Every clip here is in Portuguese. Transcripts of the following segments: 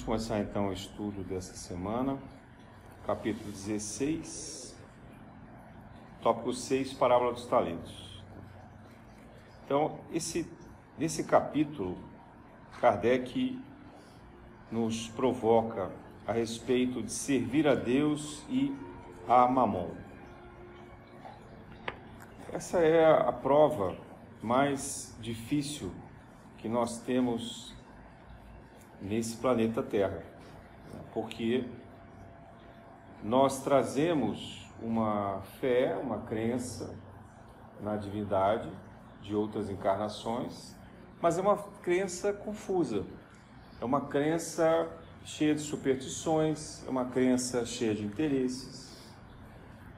Vamos começar então o estudo dessa semana, capítulo 16, tópico 6, parábola dos talentos. Então, esse, nesse capítulo, Kardec nos provoca a respeito de servir a Deus e a Mamon. Essa é a prova mais difícil que nós temos nesse planeta Terra, porque nós trazemos uma fé, uma crença na divindade de outras encarnações, mas é uma crença confusa, é uma crença cheia de superstições, é uma crença cheia de interesses.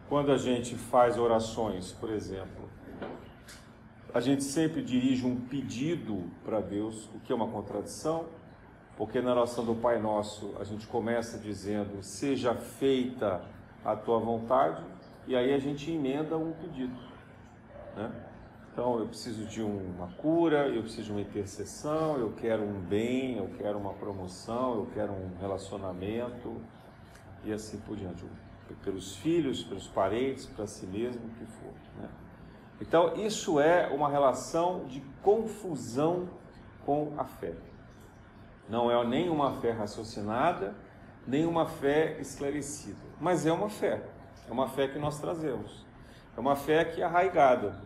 Quando a gente faz orações, por exemplo, a gente sempre dirige um pedido para Deus, o que é uma contradição, porque na oração do Pai Nosso a gente começa dizendo: Seja feita a tua vontade, e aí a gente emenda um pedido. Né? Então eu preciso de uma cura, eu preciso de uma intercessão, eu quero um bem, eu quero uma promoção, eu quero um relacionamento e assim por diante. Pelos filhos, pelos parentes, para si mesmo, o que for. Né? Então isso é uma relação de confusão com a fé. Não é nem uma fé raciocinada, nem uma fé esclarecida, mas é uma fé. É uma fé que nós trazemos. É uma fé que é arraigada.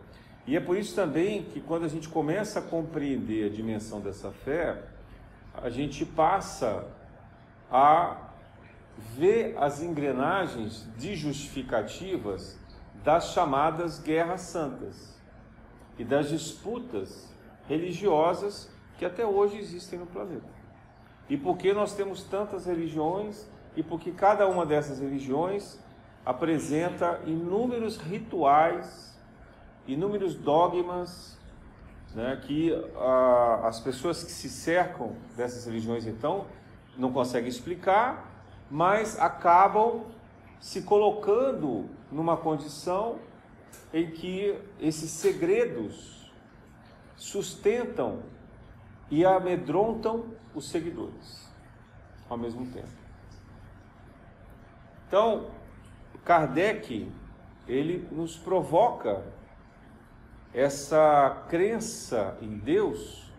E é por isso também que quando a gente começa a compreender a dimensão dessa fé, a gente passa a ver as engrenagens de justificativas das chamadas guerras santas e das disputas religiosas que até hoje existem no planeta. E por que nós temos tantas religiões? E porque cada uma dessas religiões apresenta inúmeros rituais, inúmeros dogmas, né, que ah, as pessoas que se cercam dessas religiões então não conseguem explicar, mas acabam se colocando numa condição em que esses segredos sustentam e amedrontam os seguidores ao mesmo tempo. Então, Kardec, ele nos provoca essa crença em Deus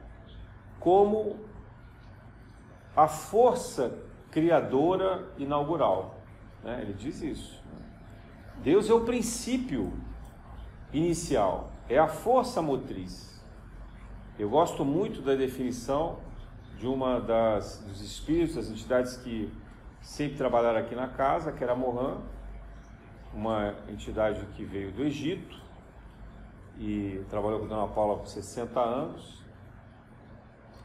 como a força criadora inaugural. Né? Ele diz isso. Deus é o princípio inicial, é a força motriz. Eu gosto muito da definição de uma das dos espíritos, das entidades que sempre trabalharam aqui na casa, que era Mohan, uma entidade que veio do Egito e trabalhou com a Dona Paula por 60 anos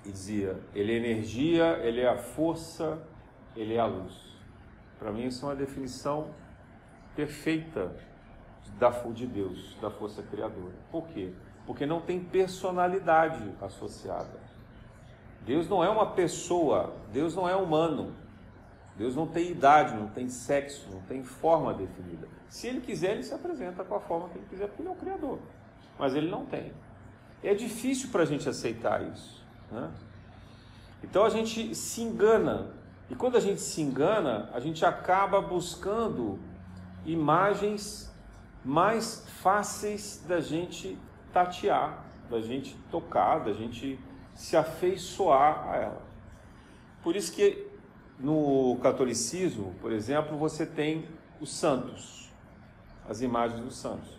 e dizia: ele é energia, ele é a força, ele é a luz. Para mim, isso é uma definição perfeita da de Deus, da força criadora. Por quê? porque não tem personalidade associada. Deus não é uma pessoa, Deus não é humano. Deus não tem idade, não tem sexo, não tem forma definida. Se ele quiser, ele se apresenta com a forma que ele quiser, porque ele é o Criador. Mas ele não tem. É difícil para a gente aceitar isso. Né? Então a gente se engana. E quando a gente se engana, a gente acaba buscando imagens mais fáceis da gente tatear, da gente tocar, da gente se afeiçoar a ela. Por isso que no catolicismo, por exemplo, você tem os santos, as imagens dos santos.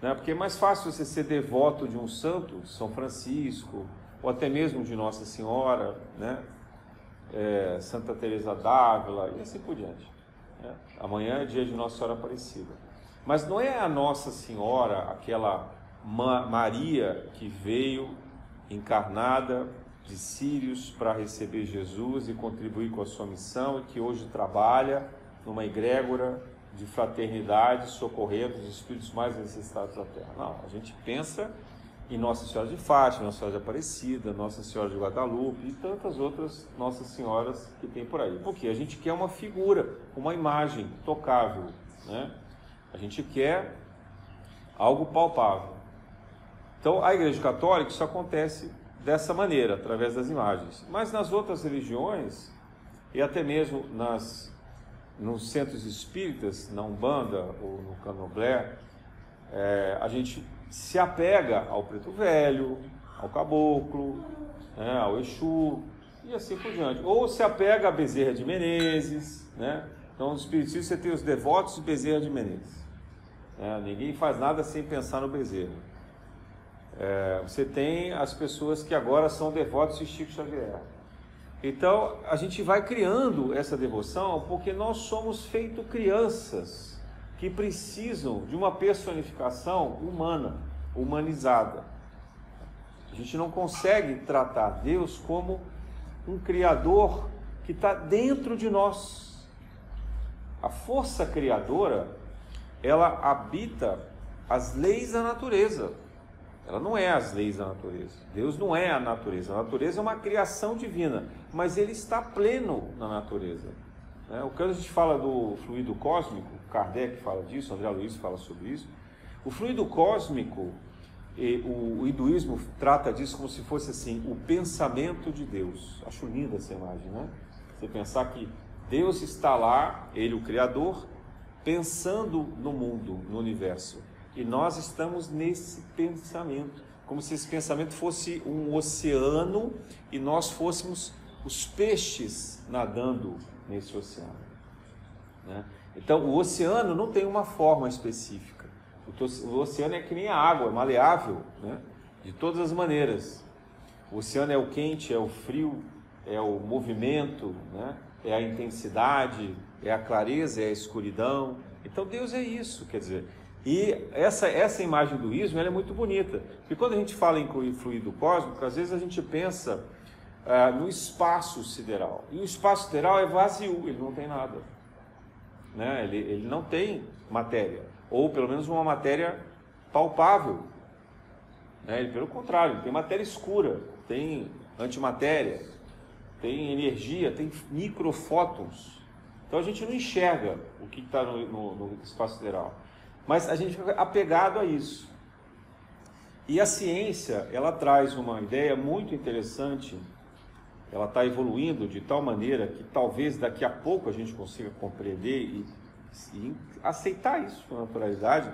Né? Porque é mais fácil você ser devoto de um santo, São Francisco, ou até mesmo de Nossa Senhora, né? É, Santa Teresa d'Ávila e assim por diante. Né? Amanhã é dia de Nossa Senhora Aparecida. Mas não é a Nossa Senhora aquela Maria que veio encarnada de Sírios para receber Jesus e contribuir com a sua missão e que hoje trabalha numa egrégora de fraternidade, socorrendo os espíritos mais necessitados da terra. Não, a gente pensa em Nossa Senhora de Fátima, Nossa Senhora de Aparecida, Nossa Senhora de Guadalupe e tantas outras Nossas Senhoras que tem por aí. Porque a gente quer uma figura, uma imagem tocável, né? A gente quer algo palpável. Então, a Igreja Católica isso acontece dessa maneira, através das imagens. Mas nas outras religiões, e até mesmo nas, nos centros espíritas, na Umbanda ou no Candomblé, é, a gente se apega ao preto velho, ao caboclo, né, ao Exu e assim por diante. Ou se apega a Bezerra de Menezes, né? Então, no Espiritismo você tem os devotos de Bezerra de Menezes. É, ninguém faz nada sem pensar no Bezerra. É, você tem as pessoas que agora são devotos de Chico Xavier. Então, a gente vai criando essa devoção porque nós somos feito crianças que precisam de uma personificação humana, humanizada. A gente não consegue tratar Deus como um Criador que está dentro de nós. A força criadora, ela habita as leis da natureza. Ela não é as leis da natureza. Deus não é a natureza. A natureza é uma criação divina, mas ele está pleno na natureza. Né? O que a gente fala do fluido cósmico, Kardec fala disso, André Luiz fala sobre isso. O fluido cósmico, o, o hinduísmo trata disso como se fosse assim, o pensamento de Deus. Acho linda essa imagem, né? Você pensar que Deus está lá, Ele, o Criador, pensando no mundo, no universo. E nós estamos nesse pensamento, como se esse pensamento fosse um oceano e nós fôssemos os peixes nadando nesse oceano. Né? Então, o oceano não tem uma forma específica. O oceano é que nem a água, é maleável, né? de todas as maneiras. O oceano é o quente, é o frio, é o movimento, né? é a intensidade, é a clareza, é a escuridão. Então, Deus é isso, quer dizer, e essa, essa imagem do ismo é muito bonita, porque quando a gente fala em fluido cósmico, às vezes a gente pensa ah, no espaço sideral. E o espaço sideral é vazio, ele não tem nada. Né? Ele, ele não tem matéria, ou pelo menos uma matéria palpável. Né? Ele, pelo contrário, tem matéria escura, tem antimatéria, tem energia, tem microfótons. Então a gente não enxerga o que está no, no, no espaço sideral. Mas a gente fica apegado a isso. E a ciência, ela traz uma ideia muito interessante, ela está evoluindo de tal maneira que talvez daqui a pouco a gente consiga compreender e, e aceitar isso com naturalidade,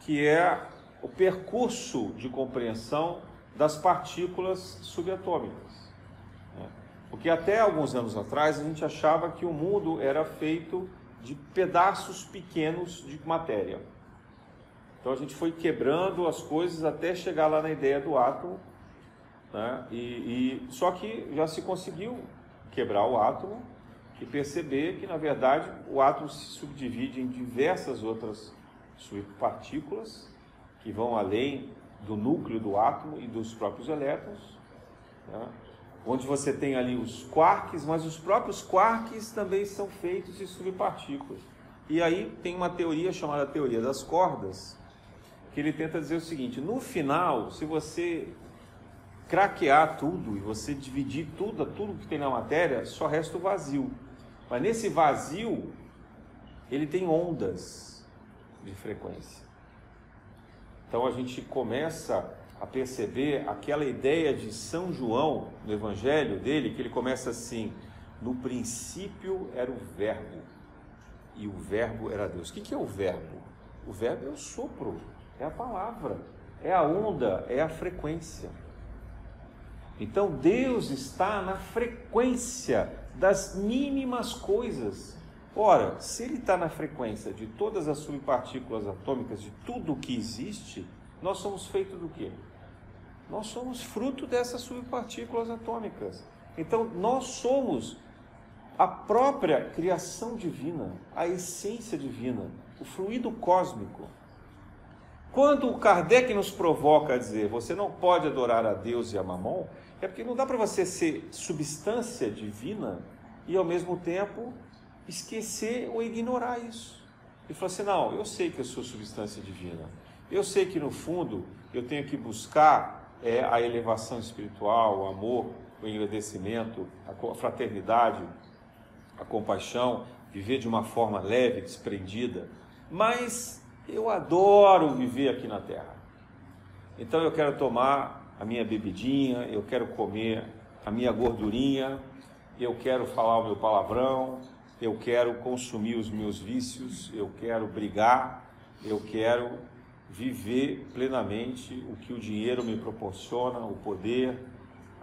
que é o percurso de compreensão das partículas subatômicas. Porque até alguns anos atrás a gente achava que o mundo era feito de pedaços pequenos de matéria. Então a gente foi quebrando as coisas até chegar lá na ideia do átomo, né? e, e só que já se conseguiu quebrar o átomo e perceber que na verdade o átomo se subdivide em diversas outras subpartículas que vão além do núcleo do átomo e dos próprios elétrons. Né? Onde você tem ali os quarks, mas os próprios quarks também são feitos de subpartículas. E aí tem uma teoria chamada teoria das cordas, que ele tenta dizer o seguinte: no final, se você craquear tudo e você dividir tudo, tudo que tem na matéria, só resta o vazio. Mas nesse vazio, ele tem ondas de frequência. Então a gente começa a perceber aquela ideia de São João no Evangelho dele, que ele começa assim: no princípio era o Verbo, e o Verbo era Deus. O que é o Verbo? O Verbo é o sopro, é a palavra, é a onda, é a frequência. Então Deus está na frequência das mínimas coisas. Ora, se Ele está na frequência de todas as subpartículas atômicas, de tudo o que existe, nós somos feitos do quê? Nós somos fruto dessas subpartículas atômicas. Então, nós somos a própria criação divina, a essência divina, o fluido cósmico. Quando o Kardec nos provoca a dizer você não pode adorar a Deus e a Mamon, é porque não dá para você ser substância divina e ao mesmo tempo esquecer ou ignorar isso. E falar assim: não, eu sei que eu sou substância divina, eu sei que no fundo eu tenho que buscar é, a elevação espiritual, o amor, o agradecimento, a fraternidade, a compaixão, viver de uma forma leve, desprendida. Mas eu adoro viver aqui na Terra. Então eu quero tomar a minha bebidinha, eu quero comer a minha gordurinha, eu quero falar o meu palavrão, eu quero consumir os meus vícios, eu quero brigar, eu quero viver plenamente o que o dinheiro me proporciona, o poder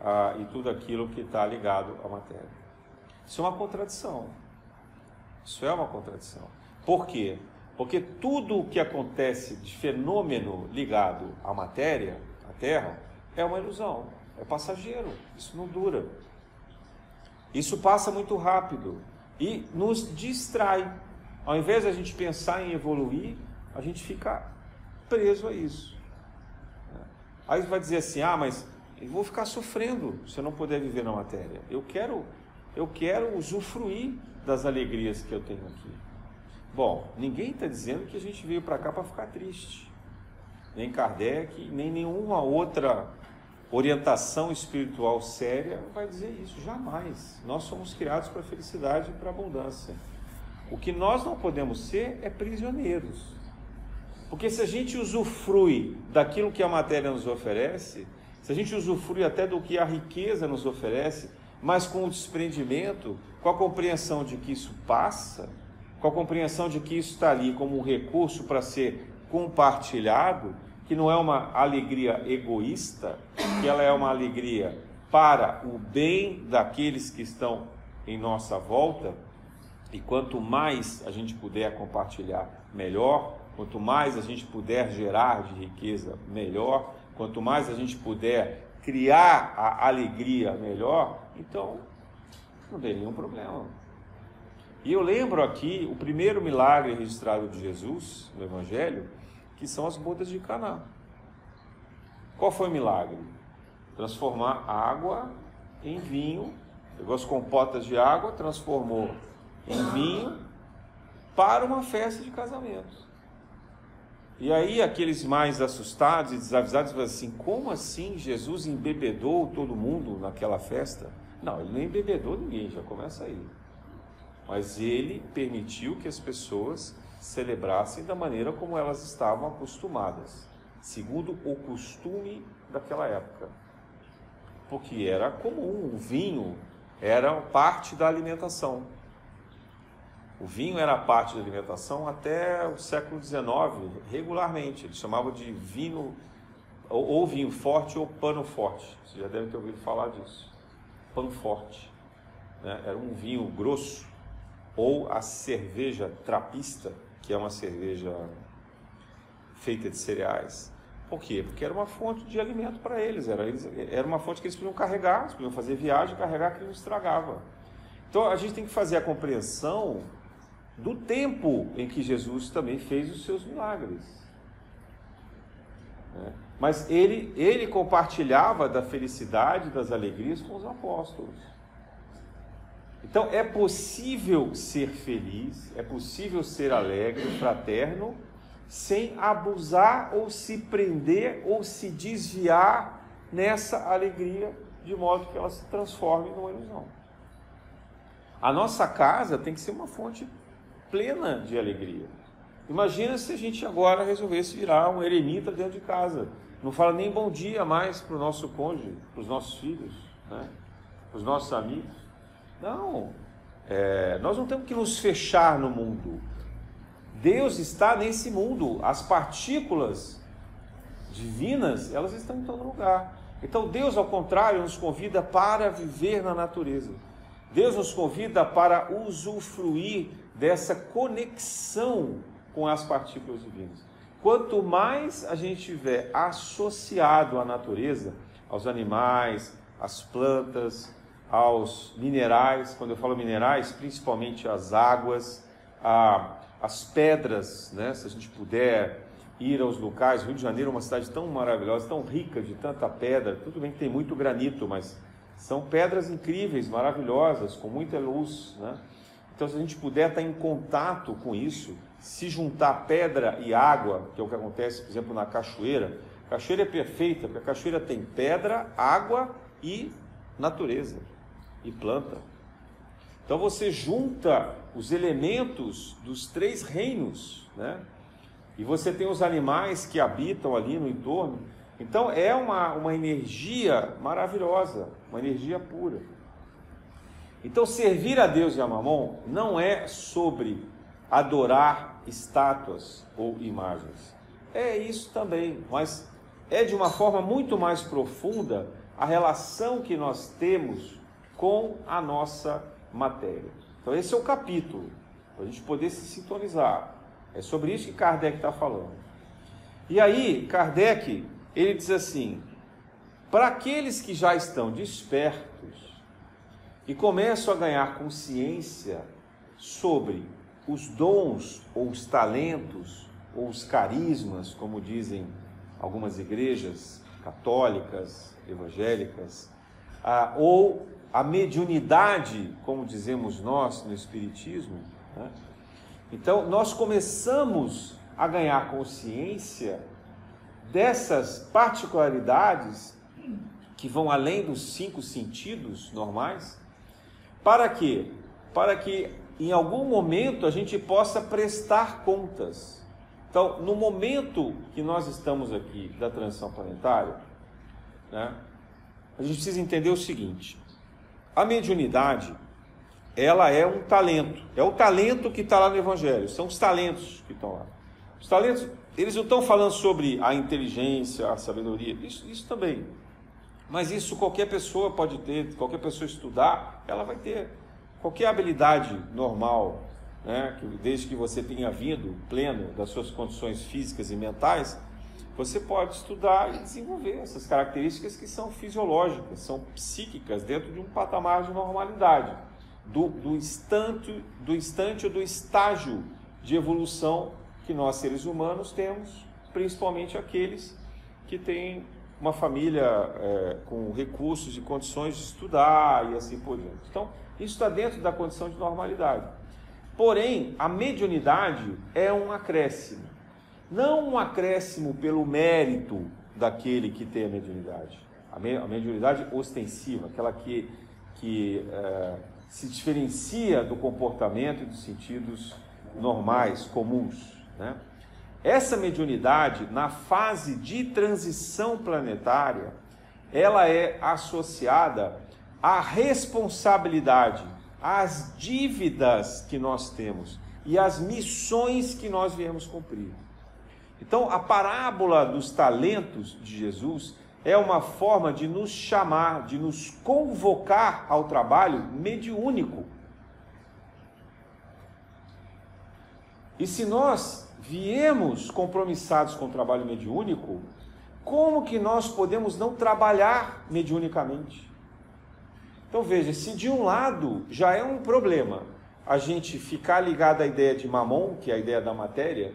ah, e tudo aquilo que está ligado à matéria. Isso é uma contradição. Isso é uma contradição. Por quê? Porque tudo o que acontece de fenômeno ligado à matéria, à Terra, é uma ilusão, é passageiro, isso não dura. Isso passa muito rápido e nos distrai. Ao invés de a gente pensar em evoluir, a gente fica preso a isso. Aí vai dizer assim: ah, mas eu vou ficar sofrendo se eu não puder viver na matéria. Eu quero, eu quero usufruir das alegrias que eu tenho aqui. Bom, ninguém está dizendo que a gente veio para cá para ficar triste. Nem Kardec, nem nenhuma outra orientação espiritual séria vai dizer isso, jamais. Nós somos criados para felicidade e para abundância. O que nós não podemos ser é prisioneiros. Porque se a gente usufrui daquilo que a matéria nos oferece, se a gente usufrui até do que a riqueza nos oferece, mas com o desprendimento, com a compreensão de que isso passa, com a compreensão de que isso está ali como um recurso para ser compartilhado, que não é uma alegria egoísta, que ela é uma alegria para o bem daqueles que estão em nossa volta, e quanto mais a gente puder compartilhar, melhor, quanto mais a gente puder gerar de riqueza, melhor, quanto mais a gente puder criar a alegria, melhor, então não tem nenhum problema. E eu lembro aqui o primeiro milagre registrado de Jesus no Evangelho, que são as bodas de Caná. Qual foi o milagre? Transformar água em vinho, pegou as compotas de água, transformou em vinho para uma festa de casamento. E aí aqueles mais assustados e desavisados falam assim: como assim Jesus embebedou todo mundo naquela festa? Não, ele não embebedou ninguém, já começa aí. Mas ele permitiu que as pessoas celebrassem da maneira como elas estavam acostumadas, segundo o costume daquela época. Porque era comum, o vinho era parte da alimentação. O vinho era parte da alimentação até o século XIX, regularmente. Eles chamavam de vinho, ou, ou vinho forte ou pano forte. Você já deve ter ouvido falar disso. Pano forte. Né? Era um vinho grosso, ou a cerveja trapista, que é uma cerveja feita de cereais. Por quê? Porque era uma fonte de alimento para eles. Era, eles. era uma fonte que eles podiam carregar, eles podiam fazer viagem, carregar que não estragava. Então a gente tem que fazer a compreensão do tempo em que Jesus também fez os seus milagres. É. Mas ele, ele compartilhava da felicidade, das alegrias com os apóstolos. Então é possível ser feliz, é possível ser alegre, fraterno, sem abusar ou se prender ou se desviar nessa alegria, de modo que ela se transforme numa ilusão. A nossa casa tem que ser uma fonte plena de alegria. Imagina se a gente agora resolvesse virar um eremita dentro de casa. Não fala nem bom dia mais para o nosso cônjuge, para os nossos filhos, né? para os nossos amigos. Não. É, nós não temos que nos fechar no mundo. Deus está nesse mundo. As partículas divinas, elas estão em todo lugar. Então Deus, ao contrário, nos convida para viver na natureza. Deus nos convida para usufruir dessa conexão com as partículas divinas. Quanto mais a gente estiver associado à natureza, aos animais, às plantas, aos minerais, quando eu falo minerais, principalmente as águas, a, as pedras, né? se a gente puder ir aos locais, Rio de Janeiro é uma cidade tão maravilhosa, tão rica de tanta pedra, tudo bem que tem muito granito, mas são pedras incríveis, maravilhosas, com muita luz, né? Então, se a gente puder estar em contato com isso, se juntar pedra e água, que é o que acontece, por exemplo, na cachoeira, a cachoeira é perfeita, porque a cachoeira tem pedra, água e natureza e planta. Então você junta os elementos dos três reinos, né? E você tem os animais que habitam ali no entorno. Então é uma, uma energia maravilhosa, uma energia pura. Então, servir a Deus e a Mamon não é sobre adorar estátuas ou imagens. É isso também, mas é de uma forma muito mais profunda a relação que nós temos com a nossa matéria. Então, esse é o capítulo, para a gente poder se sintonizar. É sobre isso que Kardec está falando. E aí, Kardec, ele diz assim: para aqueles que já estão despertos e começam a ganhar consciência sobre os dons ou os talentos ou os carismas, como dizem algumas igrejas católicas, evangélicas, ou a mediunidade, como dizemos nós no Espiritismo. Né? Então, nós começamos a ganhar consciência dessas particularidades que vão além dos cinco sentidos normais, para quê? Para que em algum momento a gente possa prestar contas. Então, no momento que nós estamos aqui da transição planetária, né, a gente precisa entender o seguinte: a mediunidade, ela é um talento, é o talento que está lá no Evangelho, são os talentos que estão lá. Os talentos, eles não estão falando sobre a inteligência, a sabedoria, isso, isso também. Mas isso qualquer pessoa pode ter, qualquer pessoa estudar, ela vai ter. Qualquer habilidade normal, né, que, desde que você tenha vindo pleno das suas condições físicas e mentais, você pode estudar e desenvolver essas características que são fisiológicas, são psíquicas, dentro de um patamar de normalidade, do, do, instante, do instante ou do estágio de evolução que nós seres humanos temos, principalmente aqueles que têm uma família é, com recursos e condições de estudar e assim por diante. Então, isso está dentro da condição de normalidade. Porém, a mediunidade é um acréscimo. Não um acréscimo pelo mérito daquele que tem a mediunidade. A, mediunidade ostensiva, aquela que, que é, se diferencia do comportamento e dos sentidos normais, comuns. Né? Essa mediunidade, na fase de transição planetária, ela é associada a responsabilidade, as dívidas que nós temos e as missões que nós viemos cumprir. Então, a parábola dos talentos de Jesus é uma forma de nos chamar, de nos convocar ao trabalho mediúnico. E se nós viemos compromissados com o trabalho mediúnico, como que nós podemos não trabalhar mediunicamente? Então veja, se de um lado já é um problema a gente ficar ligado à ideia de mamon, que é a ideia da matéria,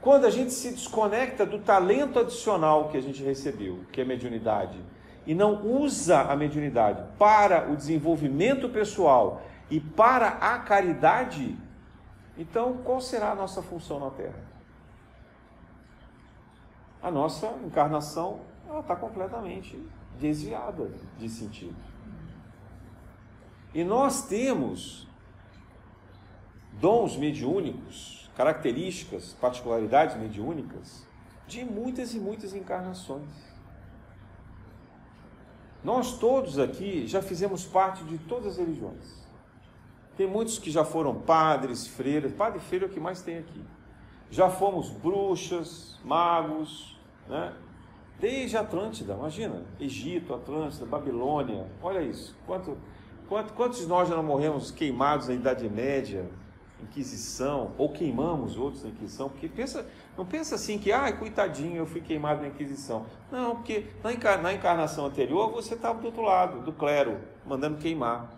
quando a gente se desconecta do talento adicional que a gente recebeu, que é mediunidade, e não usa a mediunidade para o desenvolvimento pessoal e para a caridade, então qual será a nossa função na Terra? A nossa encarnação está completamente desviada de sentido. E nós temos dons mediúnicos, características, particularidades mediúnicas de muitas e muitas encarnações. Nós todos aqui já fizemos parte de todas as religiões. Tem muitos que já foram padres, freiras, padre e freira é o que mais tem aqui. Já fomos bruxas, magos, né? Desde Atlântida, imagina, Egito, Atlântida, Babilônia, olha isso, quanto Quantos de nós já não morremos queimados na Idade Média, Inquisição, ou queimamos outros na Inquisição? Porque pensa, não pensa assim que, ah, coitadinho, eu fui queimado na Inquisição. Não, porque na encarnação anterior você estava do outro lado, do clero, mandando queimar.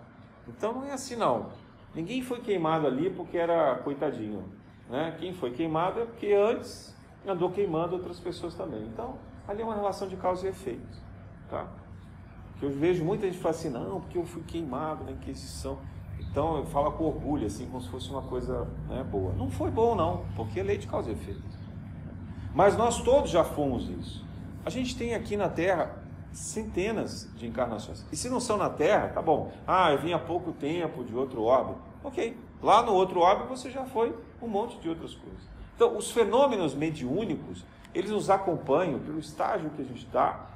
Então não é assim não. Ninguém foi queimado ali porque era coitadinho. Né? Quem foi queimado é porque antes andou queimando outras pessoas também. Então, ali é uma relação de causa e efeito. Tá? Que eu vejo muita gente falar assim, não, porque eu fui queimado na Inquisição. Então eu falo com orgulho, assim, como se fosse uma coisa né, boa. Não foi bom, não, porque é lei de causa e efeito. Mas nós todos já fomos isso. A gente tem aqui na Terra centenas de encarnações. E se não são na Terra, tá bom. Ah, eu vim há pouco tempo de outro orbe. Ok. Lá no outro orbe você já foi um monte de outras coisas. Então, os fenômenos mediúnicos, eles nos acompanham pelo estágio que a gente está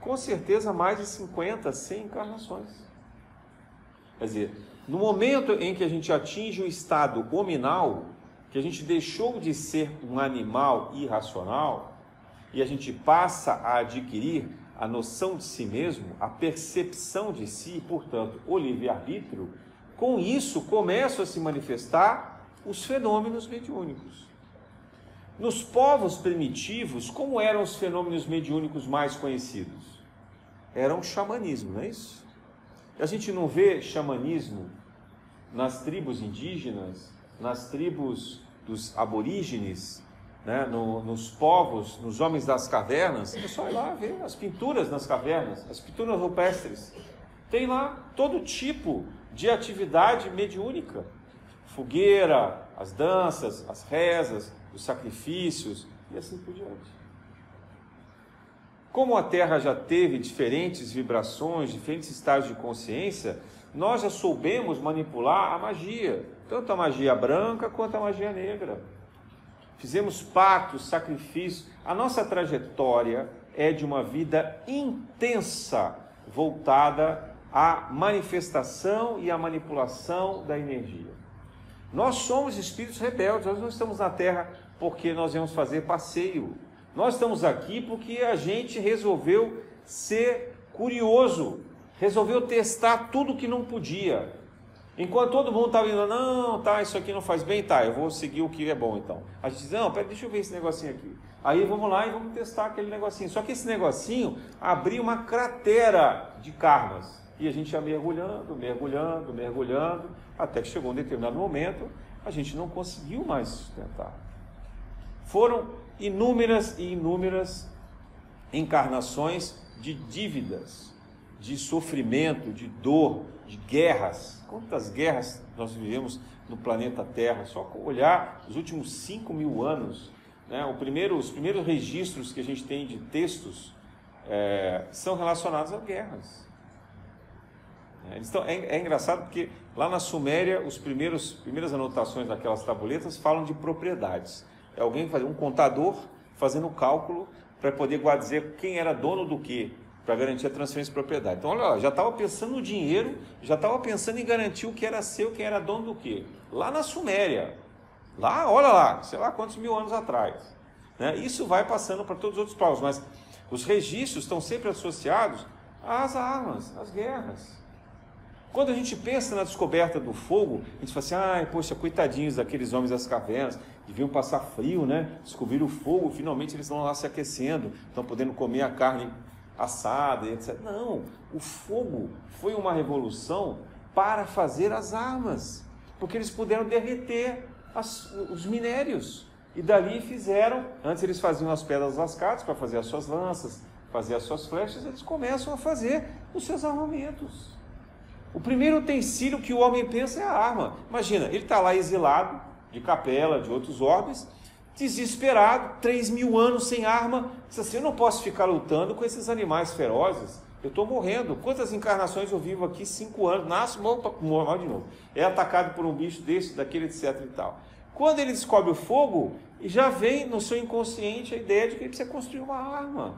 com certeza mais de 50, 100 encarnações. Quer dizer, no momento em que a gente atinge o estado hominal, que a gente deixou de ser um animal irracional e a gente passa a adquirir a noção de si mesmo, a percepção de si, portanto, o livre-arbítrio, com isso começam a se manifestar os fenômenos mediúnicos. Nos povos primitivos, como eram os fenômenos mediúnicos mais conhecidos? Era o xamanismo, não é isso? A gente não vê xamanismo nas tribos indígenas, nas tribos dos aborígenes, né, no, nos povos, nos homens das cavernas, é só ir lá ver as pinturas nas cavernas, as pinturas rupestres. Tem lá todo tipo de atividade mediúnica: fogueira, as danças, as rezas, os sacrifícios e assim por diante. Como a Terra já teve diferentes vibrações, diferentes estados de consciência, nós já soubemos manipular a magia, tanto a magia branca quanto a magia negra fizemos pactos, sacrifícios. A nossa trajetória é de uma vida intensa, voltada à manifestação e à manipulação da energia. Nós somos espíritos rebeldes, nós não estamos na Terra porque nós vamos fazer passeio. Nós estamos aqui porque a gente resolveu ser curioso, resolveu testar tudo que não podia. Enquanto todo mundo estava indo, não, tá, isso aqui não faz bem, tá, eu vou seguir o que é bom então. A gente diz, não, pera, deixa eu ver esse negocinho aqui. Aí vamos lá e vamos testar aquele negocinho. Só que esse negocinho abriu uma cratera de karmas. E a gente ia mergulhando, mergulhando, mergulhando, até que chegou um determinado momento, a gente não conseguiu mais sustentar. Foram inúmeras e inúmeras encarnações de dívidas, de sofrimento, de dor, de guerras. Quantas guerras nós vivemos no planeta Terra? Só olhar os últimos 5 mil anos. Né? O primeiro, os primeiros registros que a gente tem de textos é, são relacionados a guerras. Estão, é, é, engraçado porque lá na Suméria, os primeiros primeiras anotações daquelas tabuletas falam de propriedades. É alguém fazer um contador fazendo cálculo para poder dizer quem era dono do que para garantir a transferência de propriedade. Então, olha, já estava pensando no dinheiro, já estava pensando em garantir o que era seu, quem era dono do quê? Lá na Suméria. Lá, olha lá, sei lá quantos mil anos atrás. Né? Isso vai passando para todos os outros povos, mas os registros estão sempre associados às armas, às guerras. Quando a gente pensa na descoberta do fogo, a gente fala assim, ai, poxa, coitadinhos daqueles homens das cavernas, deviam passar frio, né? Descobriram o fogo, finalmente eles estão lá se aquecendo, estão podendo comer a carne assada e etc. Não, o fogo foi uma revolução para fazer as armas, porque eles puderam derreter as, os minérios. E dali fizeram, antes eles faziam as pedras lascadas para fazer as suas lanças, fazer as suas flechas, eles começam a fazer os seus armamentos. O primeiro utensílio que o homem pensa é a arma. Imagina, ele está lá exilado, de capela, de outros orbes, desesperado, três mil anos sem arma. Disse assim: Eu não posso ficar lutando com esses animais ferozes. Eu estou morrendo. Quantas encarnações eu vivo aqui? Cinco anos. Nasço, morro, morro de novo. É atacado por um bicho desse, daquele, etc. e tal. Quando ele descobre o fogo, já vem no seu inconsciente a ideia de que ele precisa construir uma arma.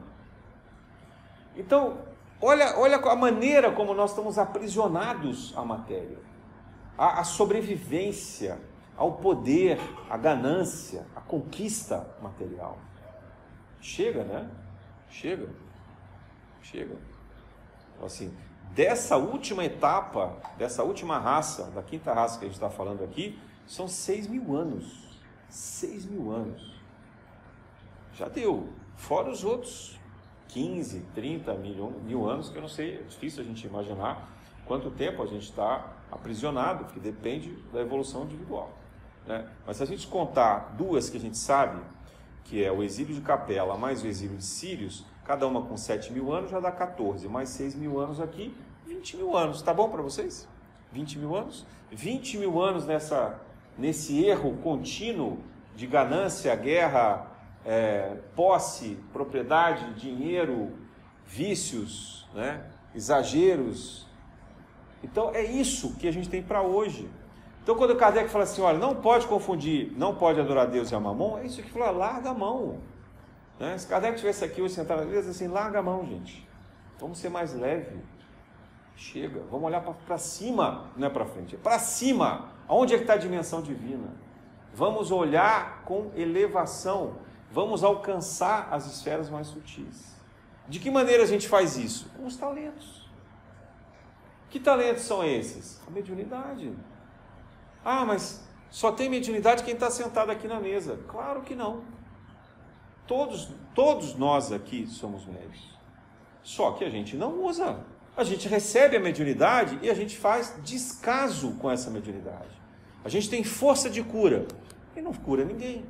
Então, olha, olha a maneira como nós estamos aprisionados à matéria, à, à sobrevivência ao poder, à ganância, à conquista material. Chega, né? Chega. Chega. Então, assim, dessa última etapa, dessa última raça, da quinta raça que a gente está falando aqui, são seis mil anos. Seis mil anos. Já deu. Fora os outros 15, 30 mil, mil anos, que eu não sei, é difícil a gente imaginar quanto tempo a gente está aprisionado, porque depende da evolução individual. Né? Mas se a gente contar duas que a gente sabe, que é o exílio de Capela mais o exílio de Sírios, cada uma com 7 mil anos já dá 14, mais 6 mil anos aqui, 20 mil anos. Tá bom para vocês? 20 mil anos? 20 mil anos nessa, nesse erro contínuo de ganância, guerra, é, posse, propriedade, dinheiro, vícios, né? exageros. Então é isso que a gente tem para hoje. Então, quando Kardec fala assim, olha, não pode confundir, não pode adorar Deus e a mamon, é isso que fala, larga a mão. Né? Se Kardec estivesse aqui hoje sentado, ia dizer assim, larga a mão, gente. Vamos ser mais leve. Chega, vamos olhar para cima, não é para frente, é para cima. Aonde é que está a dimensão divina? Vamos olhar com elevação, vamos alcançar as esferas mais sutis. De que maneira a gente faz isso? Com os talentos. Que talentos são esses? A mediunidade. Ah, mas só tem mediunidade quem está sentado aqui na mesa. Claro que não. Todos, todos nós aqui somos médios. Só que a gente não usa. A gente recebe a mediunidade e a gente faz descaso com essa mediunidade. A gente tem força de cura e não cura ninguém.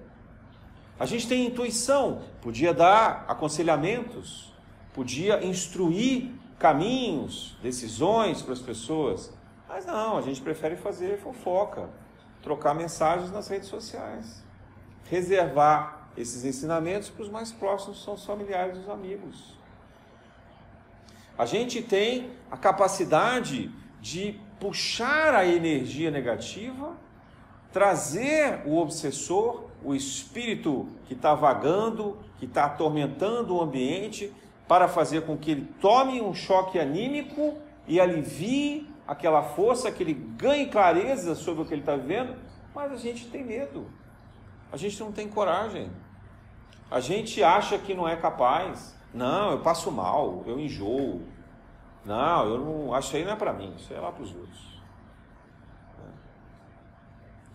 A gente tem intuição, podia dar aconselhamentos, podia instruir caminhos, decisões para as pessoas, mas não, a gente prefere fazer fofoca, trocar mensagens nas redes sociais, reservar esses ensinamentos para os mais próximos, são os familiares e os amigos. A gente tem a capacidade de puxar a energia negativa, trazer o obsessor, o espírito que está vagando, que está atormentando o ambiente, para fazer com que ele tome um choque anímico e alivie aquela força, que ele ganhe clareza sobre o que ele está vivendo, mas a gente tem medo, a gente não tem coragem, a gente acha que não é capaz. Não, eu passo mal, eu enjoo. Não, eu não. Acho aí não é para mim, isso é lá para os outros.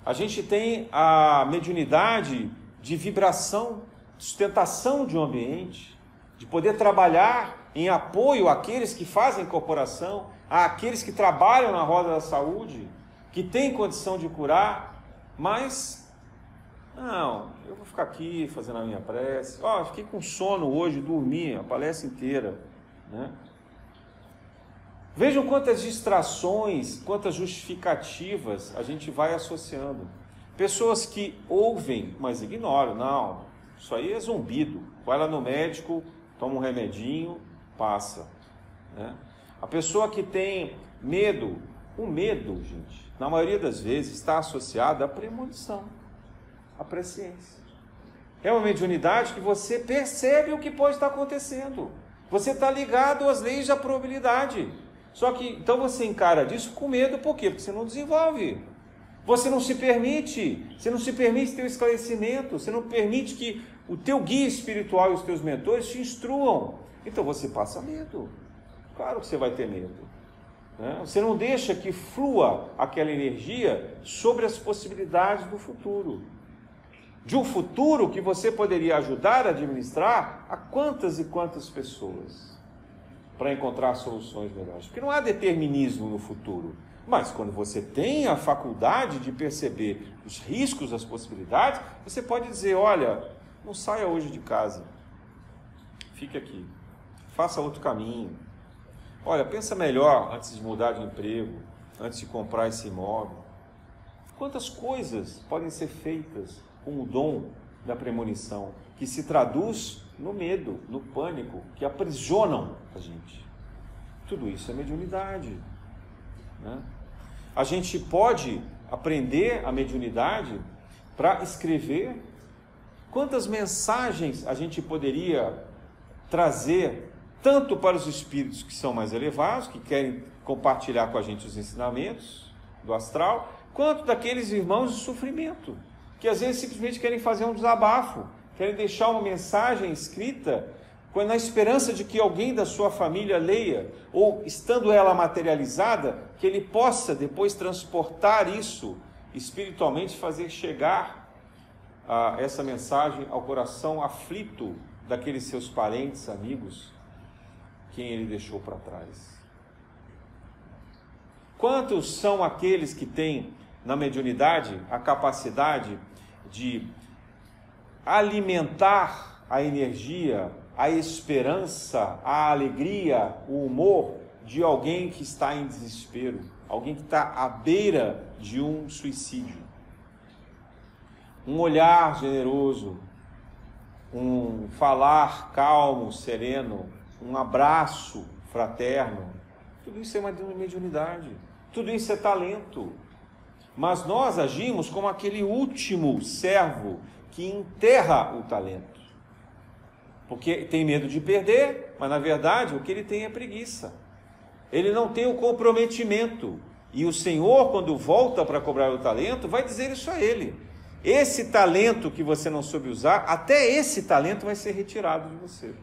A gente tem a mediunidade de vibração, sustentação de um ambiente, de poder trabalhar em apoio àqueles que fazem corporação, àqueles que trabalham na roda da saúde, que têm condição de curar, mas não, eu vou ficar aqui fazendo a minha prece. Ó, oh, fiquei com sono hoje, dormi a palestra inteira, né? Vejam quantas distrações, quantas justificativas a gente vai associando. Pessoas que ouvem, mas ignoram. Não, isso aí é zumbido. Vai lá no médico, toma um remedinho, passa. Né? A pessoa que tem medo, o medo, gente, na maioria das vezes está associado à premonição, à presciência. É uma mediunidade que você percebe o que pode estar acontecendo. Você está ligado às leis da probabilidade. Só que então você encara disso com medo, por quê? Porque você não desenvolve. Você não se permite, você não se permite ter o esclarecimento, você não permite que o teu guia espiritual e os teus mentores te instruam. Então você passa medo. Claro que você vai ter medo. Né? Você não deixa que flua aquela energia sobre as possibilidades do futuro. De um futuro que você poderia ajudar a administrar a quantas e quantas pessoas para encontrar soluções melhores. Porque não há determinismo no futuro. Mas quando você tem a faculdade de perceber os riscos, as possibilidades, você pode dizer: olha, não saia hoje de casa, fique aqui, faça outro caminho. Olha, pensa melhor antes de mudar de emprego, antes de comprar esse imóvel. Quantas coisas podem ser feitas com o dom da premonição, que se traduz no medo, no pânico, que aprisionam a gente. Tudo isso é mediunidade. Né? A gente pode aprender a mediunidade para escrever. Quantas mensagens a gente poderia trazer, tanto para os espíritos que são mais elevados, que querem compartilhar com a gente os ensinamentos do astral, quanto daqueles irmãos de sofrimento, que às vezes simplesmente querem fazer um desabafo, querem deixar uma mensagem escrita na esperança de que alguém da sua família leia, ou estando ela materializada, que ele possa depois transportar isso espiritualmente, fazer chegar ah, essa mensagem ao coração aflito daqueles seus parentes, amigos, quem ele deixou para trás. Quantos são aqueles que têm na mediunidade a capacidade de alimentar a energia, a esperança, a alegria, o humor de alguém que está em desespero, alguém que está à beira de um suicídio. Um olhar generoso, um falar calmo, sereno, um abraço fraterno, tudo isso é uma mediunidade, tudo isso é talento. Mas nós agimos como aquele último servo que enterra o talento. Porque tem medo de perder, mas na verdade o que ele tem é preguiça. ele não tem o comprometimento. E o Senhor, quando volta para cobrar o talento, vai dizer isso a ele: esse talento que você não soube usar, até esse talento vai ser retirado de você.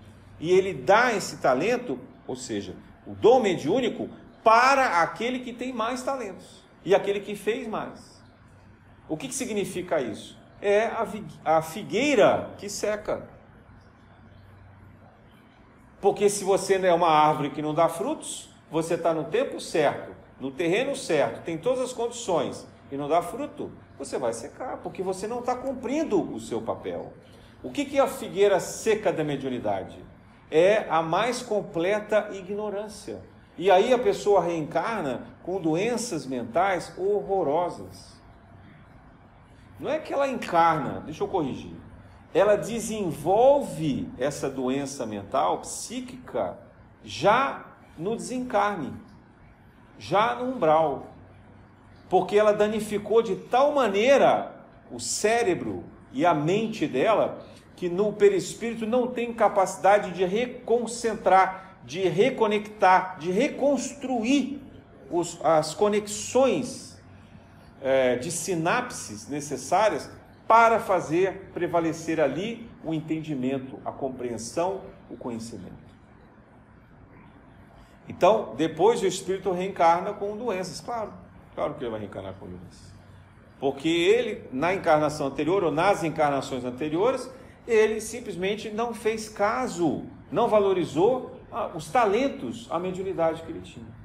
E ele dá esse talento, ou seja, o dom mediúnico, para aquele que tem mais talentos e aquele que fez mais. O que, que significa isso? É a figueira que seca. Porque se você é uma árvore que não dá frutos, você está no tempo certo, no terreno certo, tem todas as condições e não dá fruto, você vai secar, porque você não está cumprindo o seu papel. O que, que é a figueira seca da mediunidade? É a mais completa ignorância. E aí a pessoa reencarna com doenças mentais horrorosas. Não é que ela encarna, deixa eu corrigir. Ela desenvolve essa doença mental, psíquica, já no desencarne, já no umbral porque ela danificou de tal maneira o cérebro e a mente dela que no perispírito não tem capacidade de reconcentrar, de reconectar, de reconstruir os, as conexões é, de sinapses necessárias para fazer prevalecer ali o entendimento, a compreensão, o conhecimento. Então, depois o espírito reencarna com doenças, claro. Claro que ele vai reencarnar com doença. Porque ele, na encarnação anterior ou nas encarnações anteriores, ele simplesmente não fez caso, não valorizou ah, os talentos, a mediunidade que ele tinha.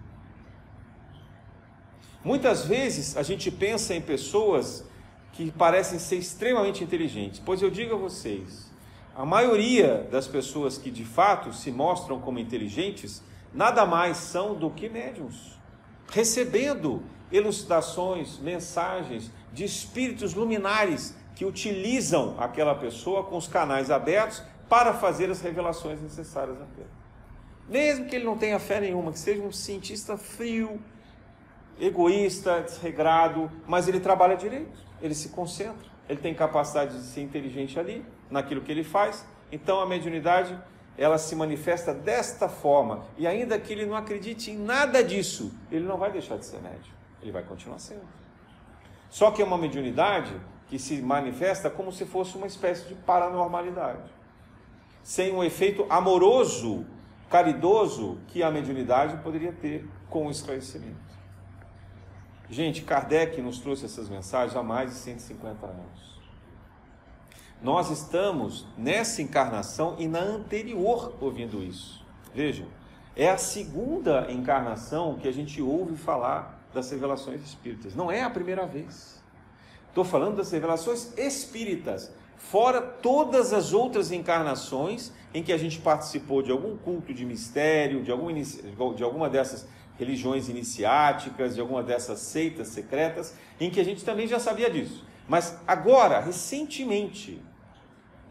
Muitas vezes a gente pensa em pessoas que parecem ser extremamente inteligentes, pois eu digo a vocês, a maioria das pessoas que de fato se mostram como inteligentes, nada mais são do que médiums, recebendo elucidações, mensagens de espíritos luminares que utilizam aquela pessoa com os canais abertos para fazer as revelações necessárias a ele. Mesmo que ele não tenha fé nenhuma, que seja um cientista frio, egoísta, desregrado, mas ele trabalha direito, ele se concentra, ele tem capacidade de ser inteligente ali, naquilo que ele faz. Então a mediunidade ela se manifesta desta forma, e ainda que ele não acredite em nada disso, ele não vai deixar de ser médium. Ele vai continuar sendo. Só que é uma mediunidade que se manifesta como se fosse uma espécie de paranormalidade, sem um efeito amoroso, caridoso que a mediunidade poderia ter com o esclarecimento. Gente, Kardec nos trouxe essas mensagens há mais de 150 anos. Nós estamos nessa encarnação e na anterior ouvindo isso. Vejam, é a segunda encarnação que a gente ouve falar das revelações espíritas. Não é a primeira vez. Estou falando das revelações espíritas, fora todas as outras encarnações em que a gente participou de algum culto de mistério, de, algum, de alguma dessas religiões iniciáticas, de alguma dessas seitas secretas, em que a gente também já sabia disso. Mas agora, recentemente,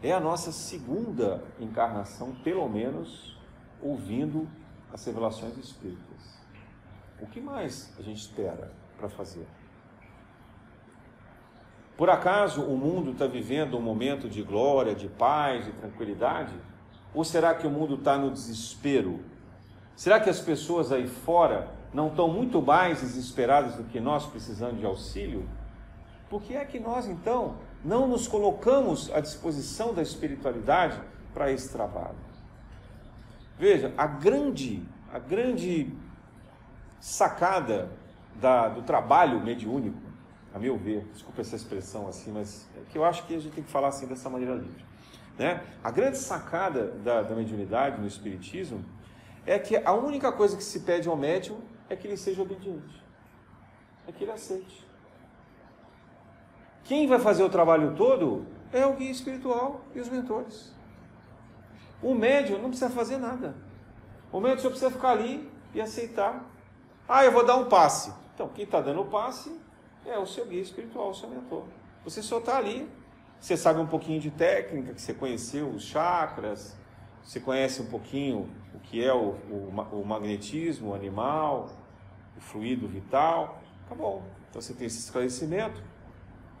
é a nossa segunda encarnação, pelo menos, ouvindo as revelações espíritas. O que mais a gente espera para fazer? Por acaso o mundo está vivendo um momento de glória, de paz, de tranquilidade? Ou será que o mundo está no desespero? Será que as pessoas aí fora não estão muito mais desesperadas do que nós precisando de auxílio? Por que é que nós então não nos colocamos à disposição da espiritualidade para esse trabalho? Veja, a grande, a grande sacada da, do trabalho mediúnico, a meu ver, desculpa essa expressão assim, mas é que eu acho que a gente tem que falar assim dessa maneira livre. Né? A grande sacada da, da mediunidade no Espiritismo é que a única coisa que se pede ao médium é que ele seja obediente, é que ele aceite. Quem vai fazer o trabalho todo é o guia espiritual e os mentores. O médium não precisa fazer nada. O médium só precisa ficar ali e aceitar ah, eu vou dar um passe. Então, quem está dando o passe é o seu guia espiritual, o seu mentor. Você só está ali, você sabe um pouquinho de técnica, que você conheceu os chakras, você conhece um pouquinho o que é o, o, o magnetismo o animal, o fluido vital. Tá bom. Então você tem esse esclarecimento,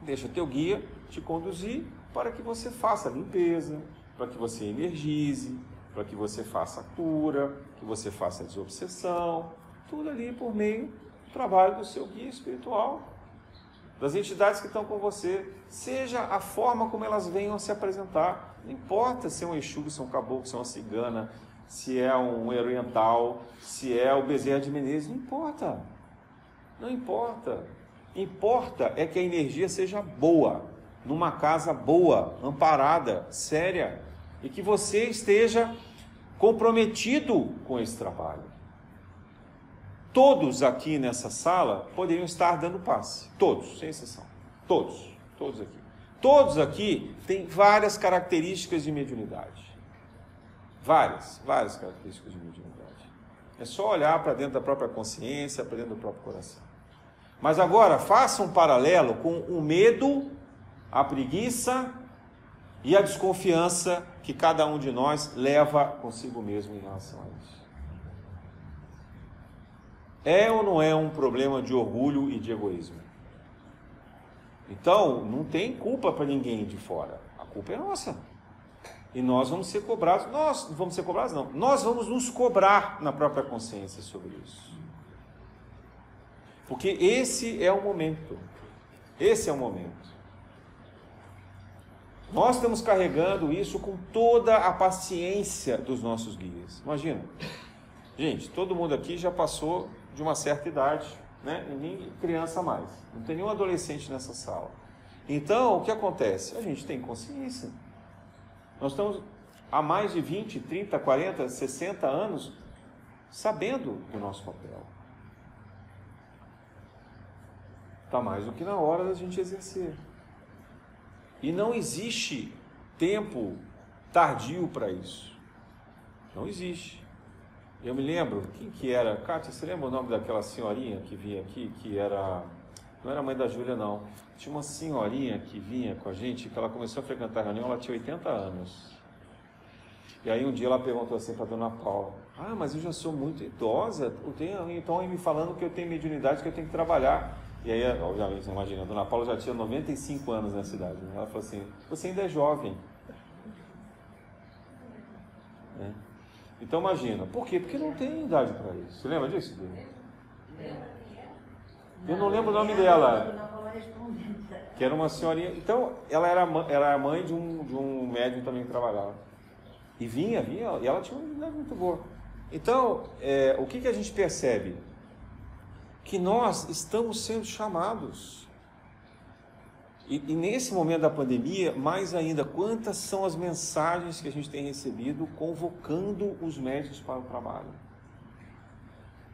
deixa teu guia te conduzir para que você faça a limpeza, para que você energize, para que você faça a cura, que você faça a desobsessão, Tudo ali por meio do trabalho do seu guia espiritual, das entidades que estão com você, seja a forma como elas venham se apresentar. Não importa se é um Exu, se é um caboclo, se é uma cigana, se é um oriental, se é o Bezerra de Menezes, não importa. Não importa. Importa é que a energia seja boa, numa casa boa, amparada, séria, e que você esteja comprometido com esse trabalho. Todos aqui nessa sala poderiam estar dando passe, todos, sem exceção. Todos, todos aqui. Todos aqui têm várias características de mediunidade. Várias, várias características de mediunidade. É só olhar para dentro da própria consciência, para dentro do próprio coração. Mas agora, faça um paralelo com o medo, a preguiça e a desconfiança que cada um de nós leva consigo mesmo em relação a isso. É ou não é um problema de orgulho e de egoísmo? Então, não tem culpa para ninguém de fora. A culpa é nossa. E nós vamos ser cobrados. Nós vamos ser cobrados, não. Nós vamos nos cobrar na própria consciência sobre isso. Porque esse é o momento. Esse é o momento. Nós estamos carregando isso com toda a paciência dos nossos guias. Imagina. Gente, todo mundo aqui já passou de uma certa idade, né? Ninguém criança mais. Não tem nenhum adolescente nessa sala. Então, o que acontece? A gente tem consciência. Nós estamos há mais de 20, 30, 40, 60 anos sabendo do nosso papel. Está mais do que na hora da gente exercer. E não existe tempo tardio para isso. Não existe. Eu me lembro, quem que era? Kátia, você lembra o nome daquela senhorinha que vinha aqui, que era. Não era mãe da Júlia, não. Tinha uma senhorinha que vinha com a gente, que ela começou a frequentar a reunião, ela tinha 80 anos. E aí um dia ela perguntou assim para dona Paula: Ah, mas eu já sou muito idosa, então aí me falando que eu tenho mediunidade, que eu tenho que trabalhar. E aí, obviamente, imagina, a dona Paula já tinha 95 anos na cidade. Né? Ela falou assim: Você ainda é jovem. É. Então imagina, por quê? Porque não tem idade para isso. Você lembra disso? Eu não lembro o nome dela. Que era uma senhorinha. Então, ela era, era a mãe de um, de um médium também que trabalhava. E vinha, vinha, e ela tinha uma idade muito boa. Então, é, o que, que a gente percebe? que nós estamos sendo chamados. E, e, nesse momento da pandemia, mais ainda, quantas são as mensagens que a gente tem recebido convocando os médicos para o trabalho?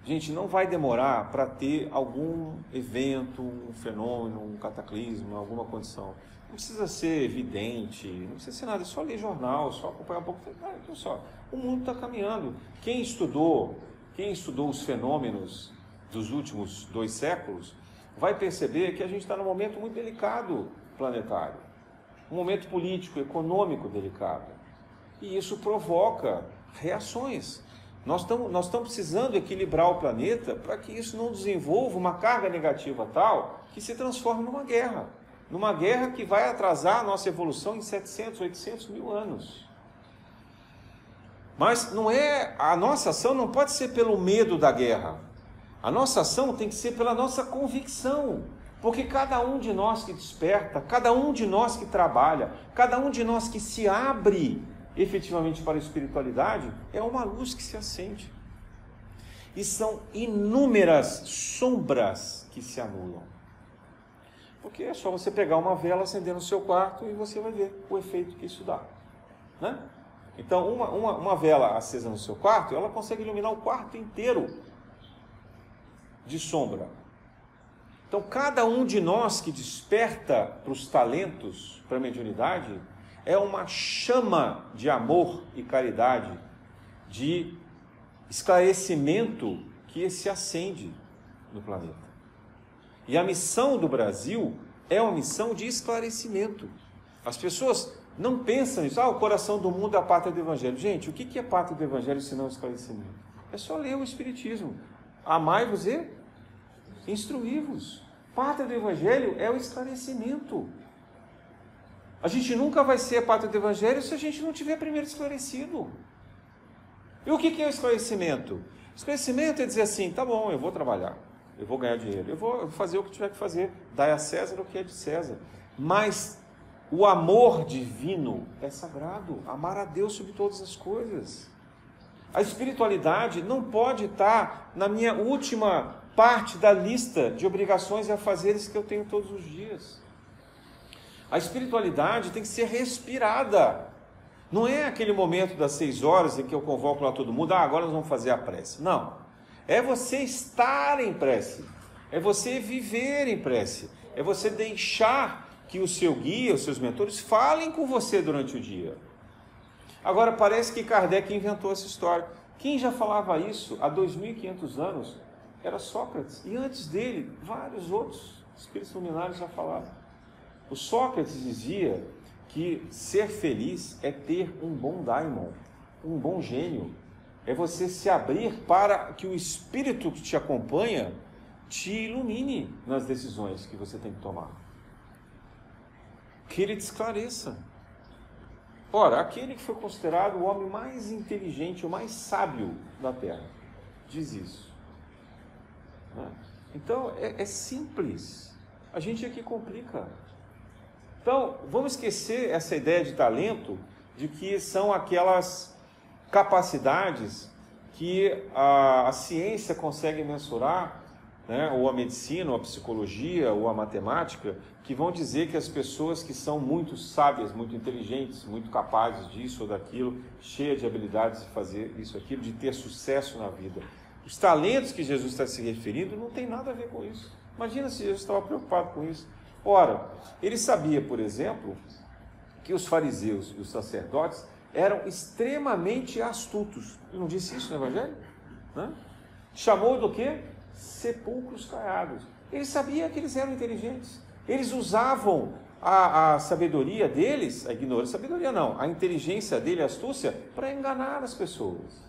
Gente, não vai demorar para ter algum evento, um fenômeno, um cataclismo, alguma condição. Não precisa ser evidente, não precisa ser nada, é só ler jornal, só acompanhar um pouco. Então só, o mundo está caminhando. Quem estudou, quem estudou os fenômenos dos últimos dois séculos, vai perceber que a gente está num momento muito delicado planetário, um momento político, econômico delicado. E isso provoca reações. Nós estamos, nós precisando equilibrar o planeta para que isso não desenvolva uma carga negativa tal que se transforme numa guerra. Numa guerra que vai atrasar a nossa evolução em 700, 800 mil anos. Mas não é a nossa ação não pode ser pelo medo da guerra. A nossa ação tem que ser pela nossa convicção. Porque cada um de nós que desperta, cada um de nós que trabalha, cada um de nós que se abre efetivamente para a espiritualidade, é uma luz que se acende. E são inúmeras sombras que se anulam. Porque é só você pegar uma vela, acender no seu quarto e você vai ver o efeito que isso dá. Né? Então, uma, uma, uma vela acesa no seu quarto, ela consegue iluminar o quarto inteiro de sombra. Então, cada um de nós que desperta para os talentos, para a mediunidade, é uma chama de amor e caridade, de esclarecimento que se acende no planeta. E a missão do Brasil é uma missão de esclarecimento. As pessoas não pensam nisso, ah, o coração do mundo é a pátria do Evangelho. Gente, o que é pátria do Evangelho se não esclarecimento? É só ler o Espiritismo. Amai-vos e instruí-vos. Pátria do Evangelho é o esclarecimento. A gente nunca vai ser pátria do Evangelho se a gente não tiver primeiro esclarecido. E o que é o esclarecimento? Esclarecimento é dizer assim: tá bom, eu vou trabalhar, eu vou ganhar dinheiro, eu vou fazer o que tiver que fazer, dai a César o que é de César. Mas o amor divino é sagrado, amar a Deus sobre todas as coisas. A espiritualidade não pode estar na minha última parte da lista de obrigações e afazeres que eu tenho todos os dias. A espiritualidade tem que ser respirada. Não é aquele momento das seis horas em que eu convoco lá todo mundo, ah, agora nós vamos fazer a prece. Não. É você estar em prece. É você viver em prece. É você deixar que o seu guia, os seus mentores, falem com você durante o dia. Agora, parece que Kardec inventou essa história. Quem já falava isso há 2.500 anos era Sócrates. E antes dele, vários outros espíritos luminares já falavam. O Sócrates dizia que ser feliz é ter um bom daimon, um bom gênio. É você se abrir para que o espírito que te acompanha te ilumine nas decisões que você tem que tomar. Que ele te esclareça. Ora, aquele que foi considerado o homem mais inteligente, o mais sábio da Terra, diz isso. Né? Então, é, é simples. A gente aqui complica. Então, vamos esquecer essa ideia de talento, de que são aquelas capacidades que a, a ciência consegue mensurar né, ou a medicina, ou a psicologia, ou a matemática, que vão dizer que as pessoas que são muito sábias, muito inteligentes, muito capazes disso ou daquilo, cheias de habilidades de fazer isso aquilo, de ter sucesso na vida. Os talentos que Jesus está se referindo não tem nada a ver com isso. Imagina se Jesus estava preocupado com isso. Ora, ele sabia, por exemplo, que os fariseus e os sacerdotes eram extremamente astutos. Ele não disse isso no Evangelho? Né? Chamou do quê? Sepulcros caiados. Ele sabia que eles eram inteligentes. Eles usavam a, a sabedoria deles, a ignorância, sabedoria não, a inteligência dele, a astúcia, para enganar as pessoas.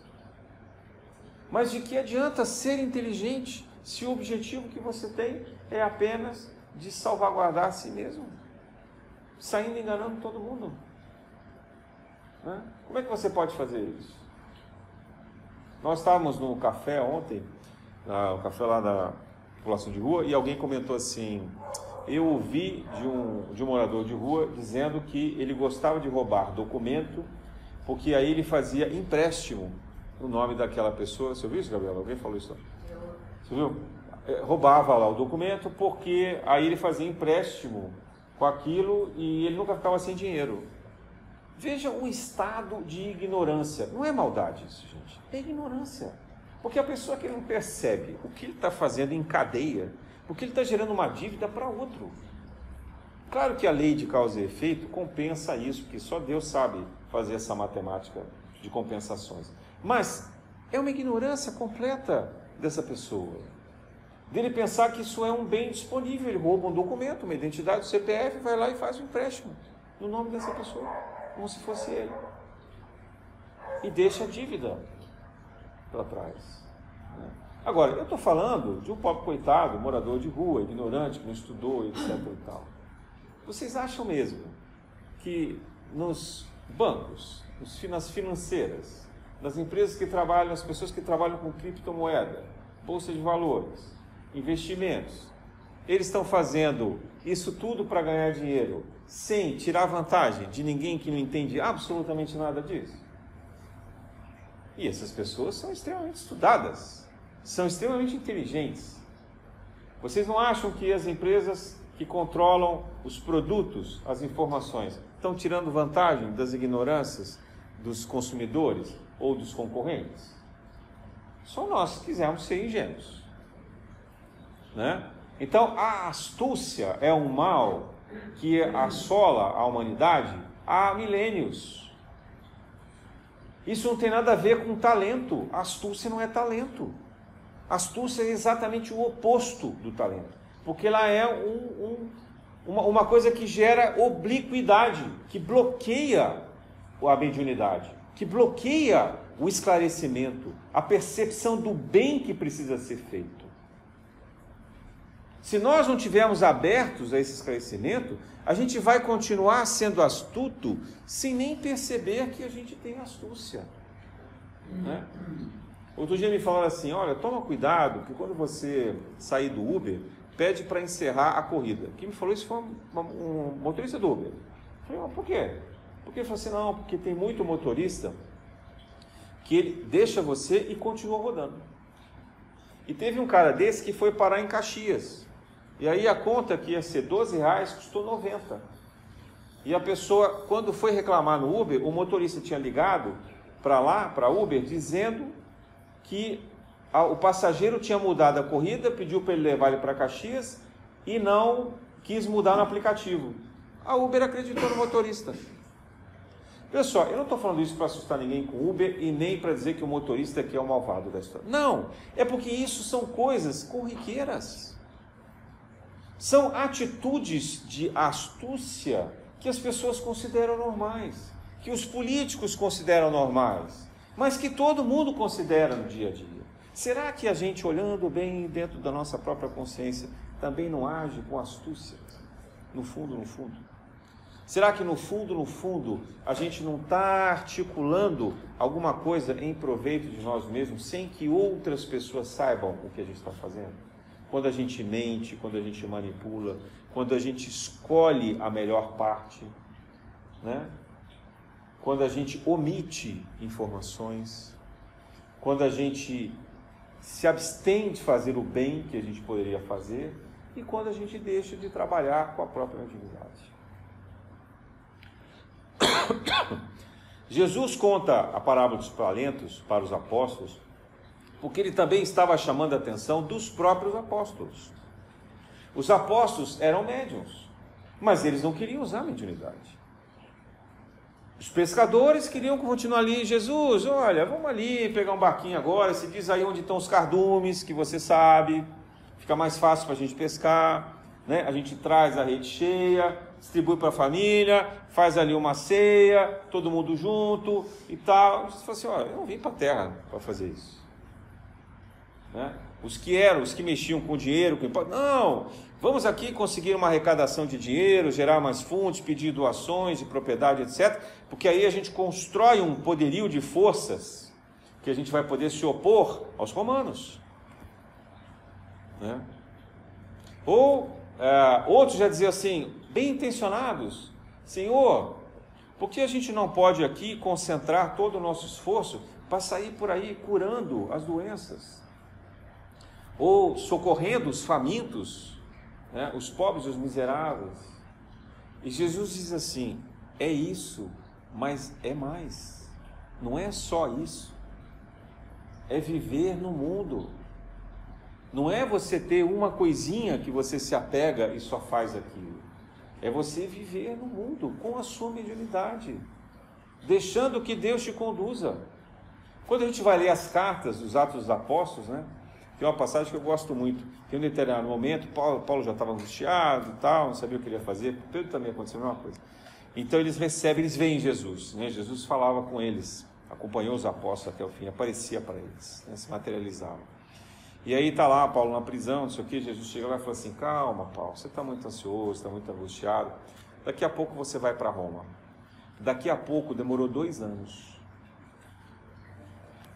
Mas de que adianta ser inteligente se o objetivo que você tem é apenas de salvaguardar a si mesmo? Saindo enganando todo mundo. Né? Como é que você pode fazer isso? Nós estávamos no café ontem o café lá da população de rua, e alguém comentou assim: Eu ouvi de um, de um morador de rua dizendo que ele gostava de roubar documento, porque aí ele fazia empréstimo no nome daquela pessoa. Você ouviu isso, Gabriela? Alguém falou isso? Você viu? É, roubava lá o documento porque aí ele fazia empréstimo com aquilo e ele nunca ficava sem dinheiro. Veja o estado de ignorância. Não é maldade isso, gente. É ignorância. Porque a pessoa que não percebe o que ele está fazendo em cadeia, porque ele está gerando uma dívida para outro. Claro que a lei de causa e efeito compensa isso, porque só Deus sabe fazer essa matemática de compensações. Mas é uma ignorância completa dessa pessoa. Dele pensar que isso é um bem disponível. Ele rouba um documento, uma identidade do CPF, vai lá e faz um empréstimo no nome dessa pessoa, como se fosse ele. E deixa a dívida para trás. Né? Agora, eu estou falando de um pobre coitado, morador de rua, ignorante, que não estudou, etc. E tal. Vocês acham mesmo que nos bancos, nas financeiras, nas empresas que trabalham, as pessoas que trabalham com criptomoeda, bolsa de valores, investimentos, eles estão fazendo isso tudo para ganhar dinheiro sem tirar vantagem de ninguém que não entende absolutamente nada disso? E essas pessoas são extremamente estudadas, são extremamente inteligentes. Vocês não acham que as empresas que controlam os produtos, as informações, estão tirando vantagem das ignorâncias dos consumidores ou dos concorrentes? Só nós quisermos ser ingênuos. Né? Então, a astúcia é um mal que assola a humanidade há milênios. Isso não tem nada a ver com talento. Astúcia não é talento. Astúcia é exatamente o oposto do talento. Porque ela é um, um, uma, uma coisa que gera obliquidade, que bloqueia a mediunidade, que bloqueia o esclarecimento, a percepção do bem que precisa ser feito. Se nós não tivermos abertos a esse esclarecimento, a gente vai continuar sendo astuto sem nem perceber que a gente tem astúcia. Né? Outro dia me falaram assim: olha, toma cuidado, que quando você sair do Uber, pede para encerrar a corrida. Quem me falou isso foi um, um motorista do Uber. Eu falei, mas por quê? Porque ele falou assim: não, porque tem muito motorista que ele deixa você e continua rodando. E teve um cara desse que foi parar em Caxias. E aí a conta que ia ser 12 reais custou 90. E a pessoa, quando foi reclamar no Uber, o motorista tinha ligado para lá, para Uber, dizendo que a, o passageiro tinha mudado a corrida, pediu para ele levar ele para Caxias e não quis mudar no aplicativo. A Uber acreditou no motorista. Pessoal, eu não estou falando isso para assustar ninguém com Uber e nem para dizer que o motorista aqui é o malvado da história. Não, é porque isso são coisas corriqueiras. São atitudes de astúcia que as pessoas consideram normais, que os políticos consideram normais, mas que todo mundo considera no dia a dia. Será que a gente, olhando bem dentro da nossa própria consciência, também não age com astúcia? No fundo, no fundo. Será que no fundo, no fundo, a gente não está articulando alguma coisa em proveito de nós mesmos sem que outras pessoas saibam o que a gente está fazendo? Quando a gente mente, quando a gente manipula, quando a gente escolhe a melhor parte, né? quando a gente omite informações, quando a gente se abstém de fazer o bem que a gente poderia fazer e quando a gente deixa de trabalhar com a própria atividade. Jesus conta a parábola dos talentos para os apóstolos, porque ele também estava chamando a atenção dos próprios apóstolos. Os apóstolos eram médiums, mas eles não queriam usar a mediunidade. Os pescadores queriam continuar ali, Jesus, olha, vamos ali pegar um barquinho agora, se diz aí onde estão os cardumes, que você sabe, fica mais fácil para a gente pescar, né? a gente traz a rede cheia, distribui para a família, faz ali uma ceia, todo mundo junto e tal. Você fala assim, olha, eu não vim para a terra para fazer isso. Né? Os que eram, os que mexiam com dinheiro, com não, vamos aqui conseguir uma arrecadação de dinheiro, gerar mais fundos, pedir doações de propriedade, etc. Porque aí a gente constrói um poderio de forças que a gente vai poder se opor aos romanos. Né? Ou é, outros já diziam assim, bem intencionados: Senhor, por que a gente não pode aqui concentrar todo o nosso esforço para sair por aí curando as doenças? Ou socorrendo os famintos, né, os pobres os miseráveis? E Jesus diz assim: é isso, mas é mais. Não é só isso. É viver no mundo. Não é você ter uma coisinha que você se apega e só faz aquilo. É você viver no mundo com a sua mediunidade, deixando que Deus te conduza. Quando a gente vai ler as cartas dos Atos dos Apóstolos, né? Tem uma passagem que eu gosto muito. Tem um determinado momento, Paulo, Paulo já estava angustiado e tal, não sabia o que ele ia fazer. Pedro também aconteceu a mesma coisa. Então eles recebem, eles veem Jesus. Né? Jesus falava com eles, acompanhou os apóstolos até o fim, aparecia para eles, né? se materializava. E aí está lá Paulo na prisão, não sei o que, Jesus chega lá e fala assim, calma Paulo, você está muito ansioso, está muito angustiado, daqui a pouco você vai para Roma. Daqui a pouco, demorou dois anos.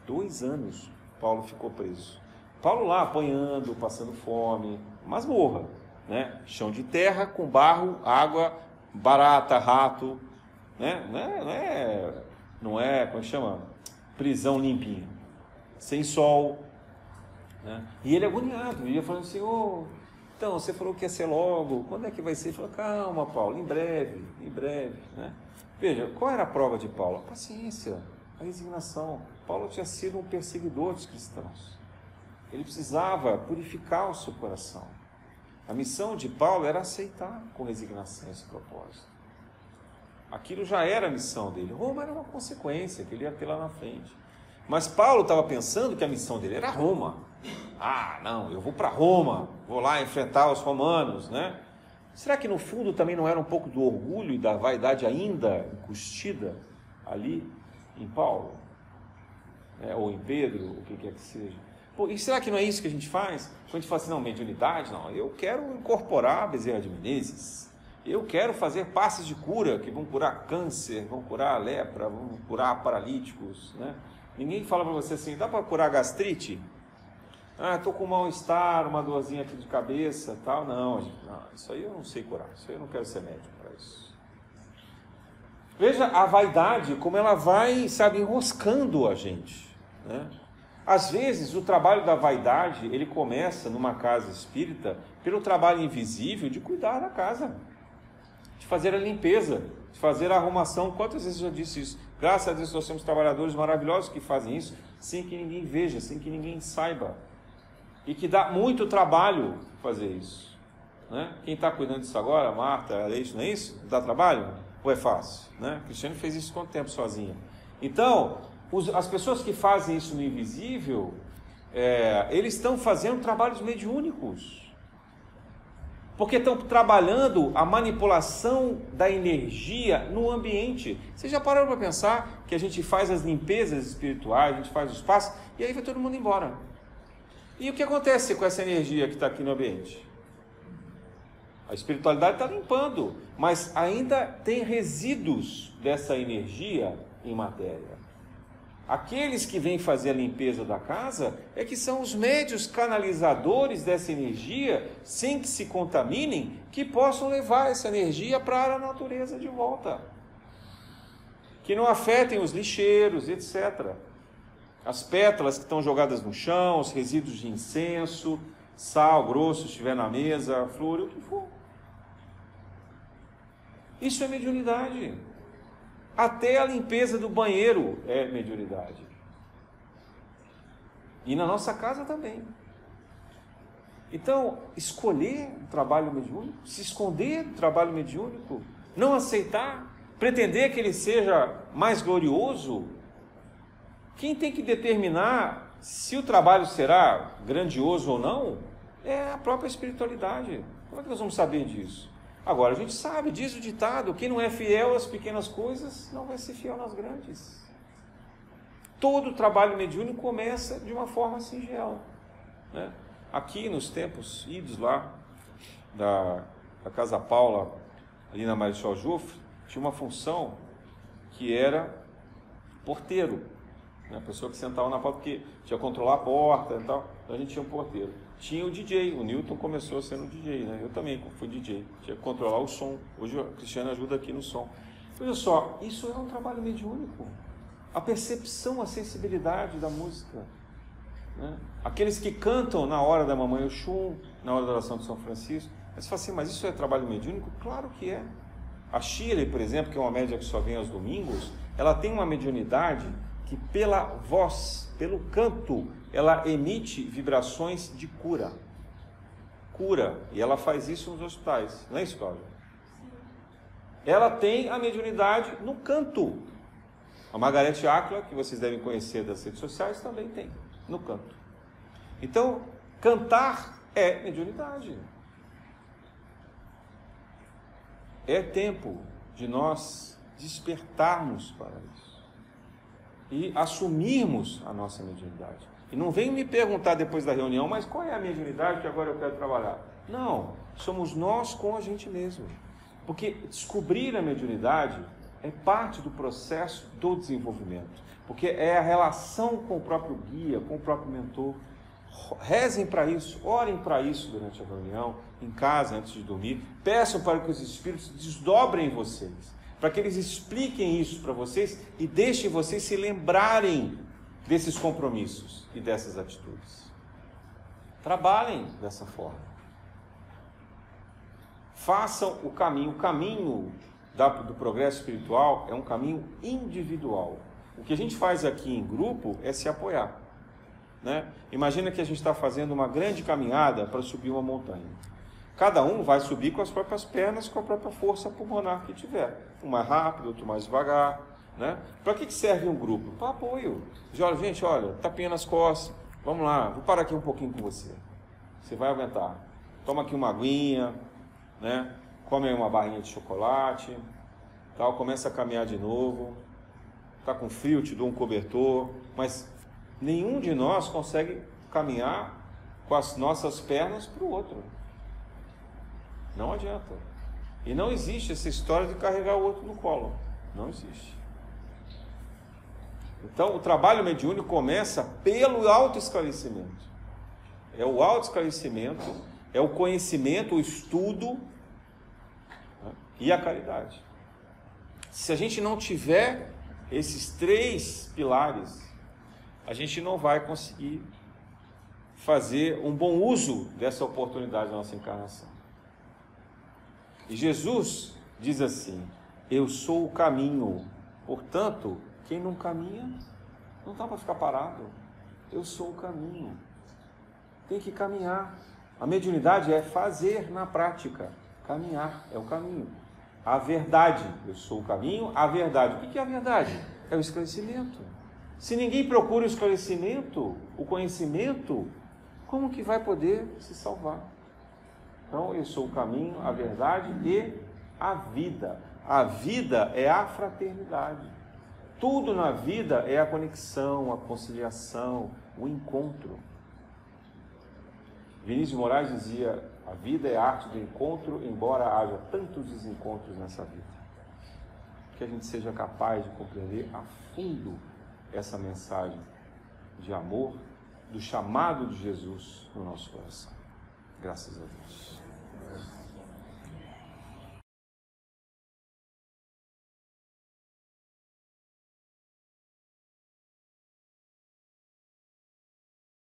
Dois anos Paulo ficou preso. Paulo lá apanhando, passando fome, mas morra, né? Chão de terra com barro, água, barata, rato, né? Não é, não é, não é como é chama? Prisão limpinha. Sem sol, né? E ele agoniado, ia falando assim, oh, então, você falou que ia ser logo, quando é que vai ser? Ele falou, calma, Paulo, em breve, em breve. Né? Veja, qual era a prova de Paulo? A paciência, a resignação. Paulo tinha sido um perseguidor dos cristãos. Ele precisava purificar o seu coração. A missão de Paulo era aceitar com resignação esse propósito. Aquilo já era a missão dele. Roma era uma consequência que ele ia ter lá na frente. Mas Paulo estava pensando que a missão dele era Roma. Ah, não, eu vou para Roma, vou lá enfrentar os romanos, né? Será que no fundo também não era um pouco do orgulho e da vaidade ainda encostida ali em Paulo? É, ou em Pedro, o que quer que seja? Pô, e será que não é isso que a gente faz? Quando a gente fala assim, não, mediunidade, não, eu quero incorporar a Bezerra de Menezes, Eu quero fazer passes de cura que vão curar câncer, vão curar lepra, vão curar paralíticos, né? Ninguém fala para você assim, dá para curar gastrite? Ah, estou com mal-estar, uma dorzinha aqui de cabeça, tal. Não, gente, não, isso aí eu não sei curar. Isso aí eu não quero ser médico para isso. Veja a vaidade, como ela vai, sabe, enroscando a gente. Né? Às vezes, o trabalho da vaidade, ele começa numa casa espírita pelo trabalho invisível de cuidar da casa, de fazer a limpeza, de fazer a arrumação. Quantas vezes eu já disse isso? Graças a Deus nós temos trabalhadores maravilhosos que fazem isso sem que ninguém veja, sem que ninguém saiba. E que dá muito trabalho fazer isso. Né? Quem está cuidando disso agora, Marta, é isso, não é isso? Dá trabalho? Ou é fácil? Né? Cristiano fez isso quanto tempo sozinha? Então, as pessoas que fazem isso no invisível, é, eles estão fazendo trabalhos mediúnicos porque estão trabalhando a manipulação da energia no ambiente. Você já parou para pensar que a gente faz as limpezas espirituais, a gente faz os passos e aí vai todo mundo embora. E o que acontece com essa energia que está aqui no ambiente? A espiritualidade está limpando, mas ainda tem resíduos dessa energia em matéria. Aqueles que vêm fazer a limpeza da casa é que são os médios canalizadores dessa energia, sem que se contaminem, que possam levar essa energia para a natureza de volta. Que não afetem os lixeiros, etc. As pétalas que estão jogadas no chão, os resíduos de incenso, sal grosso se estiver na mesa, flor, o que for. Isso é mediunidade. Até a limpeza do banheiro é mediunidade. E na nossa casa também. Então, escolher o trabalho mediúnico, se esconder do trabalho mediúnico, não aceitar, pretender que ele seja mais glorioso, quem tem que determinar se o trabalho será grandioso ou não é a própria espiritualidade. Como é que nós vamos saber disso? Agora, a gente sabe, diz o ditado: quem não é fiel às pequenas coisas não vai ser fiel nas grandes. Todo trabalho mediúnico começa de uma forma singela. Né? Aqui nos tempos idos lá da, da Casa Paula, ali na Marechal Jufre, tinha uma função que era porteiro. Né? A pessoa que sentava na porta, porque tinha que controlar a porta e tal, então a gente tinha um porteiro tinha o DJ. O Newton começou sendo DJ, né? Eu também fui DJ. Tinha que controlar o som. Hoje o Cristiano ajuda aqui no som. Olha só, isso é um trabalho mediúnico. A percepção, a sensibilidade da música. Né? Aqueles que cantam na hora da Mamãe Oxum, na hora da oração de São Francisco. Aí você fala assim, mas isso é trabalho mediúnico? Claro que é. A Shirley, por exemplo, que é uma média que só vem aos domingos, ela tem uma mediunidade que pela voz, pelo canto, ela emite vibrações de cura. Cura. E ela faz isso nos hospitais. Não é isso, Cláudia? Ela tem a mediunidade no canto. A Margarete Áquila, que vocês devem conhecer das redes sociais, também tem, no canto. Então, cantar é mediunidade. É tempo de nós despertarmos para isso e assumirmos a nossa mediunidade. E não vem me perguntar depois da reunião, mas qual é a mediunidade que agora eu quero trabalhar? Não, somos nós com a gente mesmo. Porque descobrir a mediunidade é parte do processo do desenvolvimento. Porque é a relação com o próprio guia, com o próprio mentor. Rezem para isso, orem para isso durante a reunião, em casa, antes de dormir. Peçam para que os espíritos desdobrem vocês, para que eles expliquem isso para vocês e deixem vocês se lembrarem desses compromissos e dessas atitudes. Trabalhem dessa forma. Façam o caminho. O caminho do progresso espiritual é um caminho individual. O que a gente faz aqui em grupo é se apoiar. Né? Imagina que a gente está fazendo uma grande caminhada para subir uma montanha. Cada um vai subir com as próprias pernas, com a própria força pulmonar que tiver. Um mais rápido, outro mais devagar. Né? Para que serve um grupo? Para apoio. Diz, olha, gente, olha, tapinha nas costas, vamos lá, vou parar aqui um pouquinho com você. Você vai aguentar. Toma aqui uma aguinha, né? come uma barrinha de chocolate, tal, começa a caminhar de novo. Está com frio, te dou um cobertor, mas nenhum de nós consegue caminhar com as nossas pernas para o outro. Não adianta. E não existe essa história de carregar o outro no colo. Não existe. Então, o trabalho mediúnico começa pelo autoesclarecimento. É o autoesclarecimento, é o conhecimento, o estudo né, e a caridade. Se a gente não tiver esses três pilares, a gente não vai conseguir fazer um bom uso dessa oportunidade da nossa encarnação. E Jesus diz assim: Eu sou o caminho, portanto, quem não caminha não dá para ficar parado. Eu sou o caminho. Tem que caminhar. A mediunidade é fazer na prática. Caminhar é o caminho. A verdade, eu sou o caminho, a verdade. O que é a verdade? É o esclarecimento. Se ninguém procura o esclarecimento, o conhecimento, como que vai poder se salvar? Então, eu sou o caminho, a verdade e a vida. A vida é a fraternidade. Tudo na vida é a conexão, a conciliação, o encontro. Vinícius Moraes dizia: a vida é a arte do encontro, embora haja tantos desencontros nessa vida. Que a gente seja capaz de compreender a fundo essa mensagem de amor, do chamado de Jesus no nosso coração. Graças a Deus.